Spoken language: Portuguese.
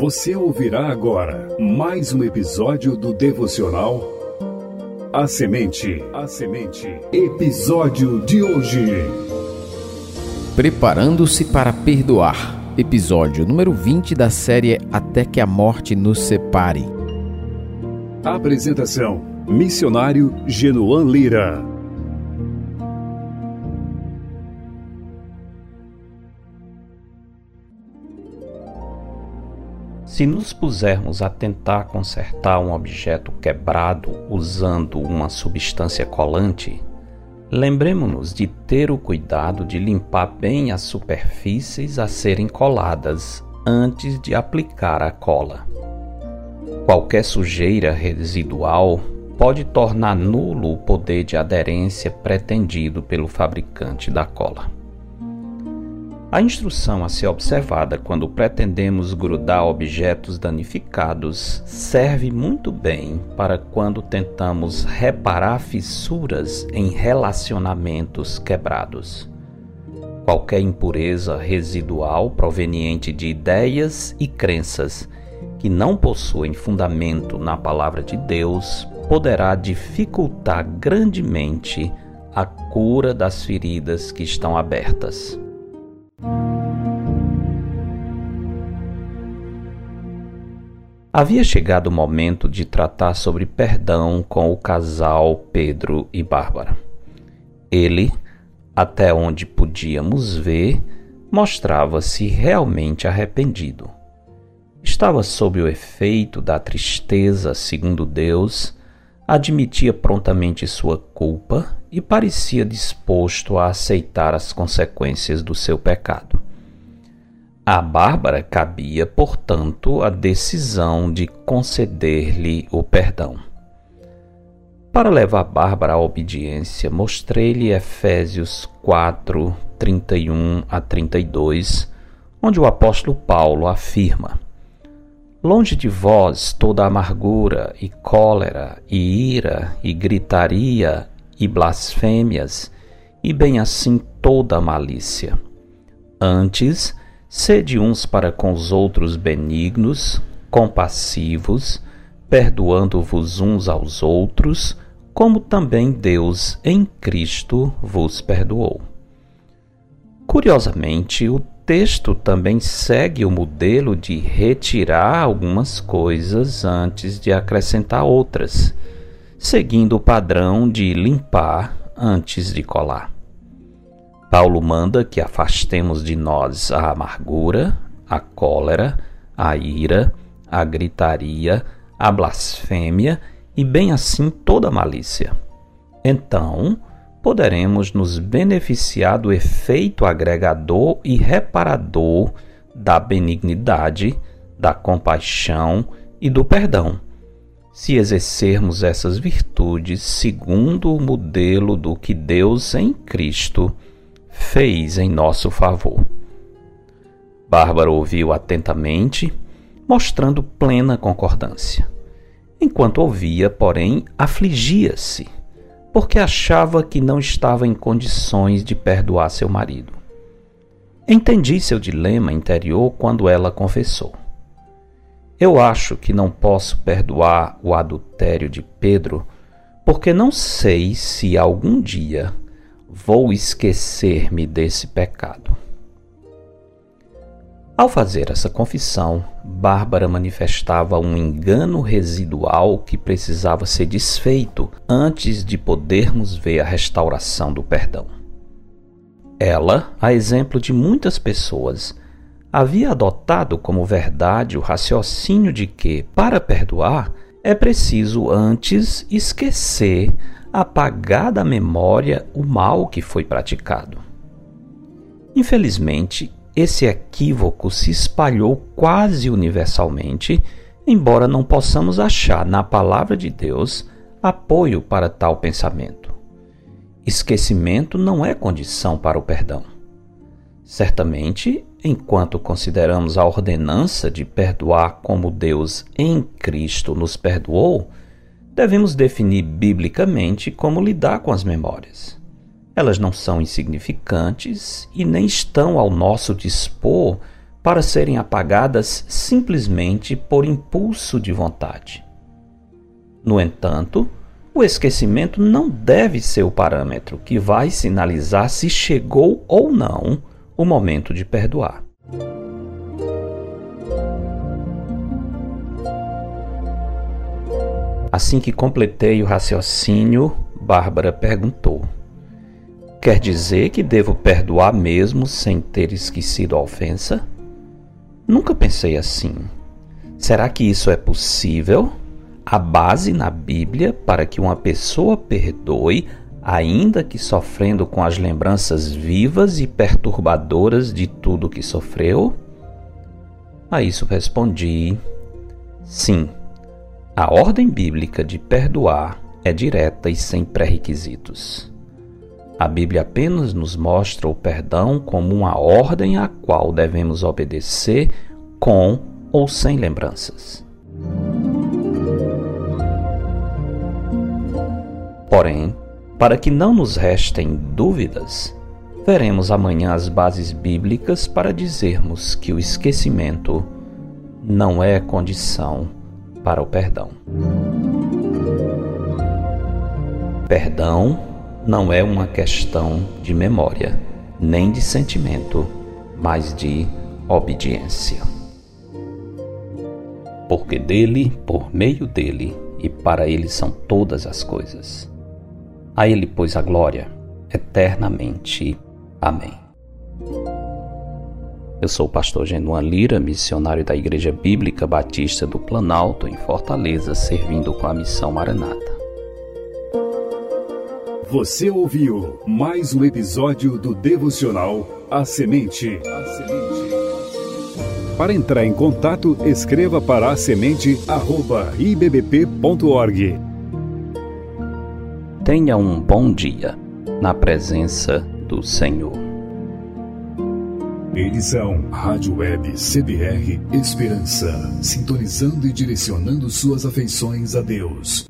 Você ouvirá agora mais um episódio do devocional A Semente. A Semente. Episódio de hoje. Preparando-se para perdoar. Episódio número 20 da série Até que a morte nos separe. Apresentação: Missionário Genoan Lira. Se nos pusermos a tentar consertar um objeto quebrado usando uma substância colante, lembremos-nos de ter o cuidado de limpar bem as superfícies a serem coladas antes de aplicar a cola. Qualquer sujeira residual pode tornar nulo o poder de aderência pretendido pelo fabricante da cola. A instrução a ser observada quando pretendemos grudar objetos danificados serve muito bem para quando tentamos reparar fissuras em relacionamentos quebrados. Qualquer impureza residual proveniente de ideias e crenças que não possuem fundamento na palavra de Deus poderá dificultar grandemente a cura das feridas que estão abertas. Havia chegado o momento de tratar sobre perdão com o casal Pedro e Bárbara. Ele, até onde podíamos ver, mostrava-se realmente arrependido. Estava sob o efeito da tristeza, segundo Deus, admitia prontamente sua culpa e parecia disposto a aceitar as consequências do seu pecado. A Bárbara cabia, portanto, a decisão de conceder-lhe o perdão. Para levar Bárbara à obediência, mostrei-lhe Efésios 4, 31 a 32, onde o apóstolo Paulo afirma: Longe de vós toda amargura e cólera e ira e gritaria e blasfêmias, e bem assim toda malícia. Antes, Sede uns para com os outros benignos, compassivos, perdoando-vos uns aos outros, como também Deus em Cristo vos perdoou. Curiosamente, o texto também segue o modelo de retirar algumas coisas antes de acrescentar outras, seguindo o padrão de limpar antes de colar. Paulo manda que afastemos de nós a amargura, a cólera, a ira, a gritaria, a blasfêmia e bem assim toda malícia. Então, poderemos nos beneficiar do efeito agregador e reparador da benignidade, da compaixão e do perdão, se exercermos essas virtudes segundo o modelo do que Deus em Cristo fez em nosso favor. Bárbara ouviu atentamente, mostrando plena concordância. Enquanto ouvia, porém, afligia-se, porque achava que não estava em condições de perdoar seu marido. Entendi seu dilema interior quando ela confessou. Eu acho que não posso perdoar o adultério de Pedro, porque não sei se algum dia vou esquecer-me desse pecado. Ao fazer essa confissão, Bárbara manifestava um engano residual que precisava ser desfeito antes de podermos ver a restauração do perdão. Ela, a exemplo de muitas pessoas, havia adotado como verdade o raciocínio de que, para perdoar, é preciso antes esquecer apagar da memória o mal que foi praticado. Infelizmente, esse equívoco se espalhou quase universalmente, embora não possamos achar na palavra de Deus apoio para tal pensamento. Esquecimento não é condição para o perdão. Certamente, enquanto consideramos a ordenança de perdoar como Deus em Cristo nos perdoou, devemos definir biblicamente como lidar com as memórias. Elas não são insignificantes e nem estão ao nosso dispor para serem apagadas simplesmente por impulso de vontade. No entanto, o esquecimento não deve ser o parâmetro que vai sinalizar se chegou ou não o momento de perdoar. Assim que completei o raciocínio, Bárbara perguntou: Quer dizer que devo perdoar mesmo sem ter esquecido a ofensa? Nunca pensei assim. Será que isso é possível? A base na Bíblia para que uma pessoa perdoe, ainda que sofrendo com as lembranças vivas e perturbadoras de tudo que sofreu? A isso respondi: sim. A ordem bíblica de perdoar é direta e sem pré-requisitos. A Bíblia apenas nos mostra o perdão como uma ordem a qual devemos obedecer com ou sem lembranças. Porém, para que não nos restem dúvidas, veremos amanhã as bases bíblicas para dizermos que o esquecimento não é condição para o perdão. Perdão não é uma questão de memória, nem de sentimento, mas de obediência. Porque dele, por meio dele e para ele são todas as coisas. A ele, pois, a glória eternamente. Amém. Eu sou o pastor Genuan Lira, missionário da Igreja Bíblica Batista do Planalto, em Fortaleza, servindo com a missão Maranata. Você ouviu mais um episódio do devocional A Semente. Para entrar em contato, escreva para a semente@ibbp.org. Tenha um bom dia na presença do Senhor. Eles são Rádio Web CBR Esperança, sintonizando e direcionando suas afeições a Deus.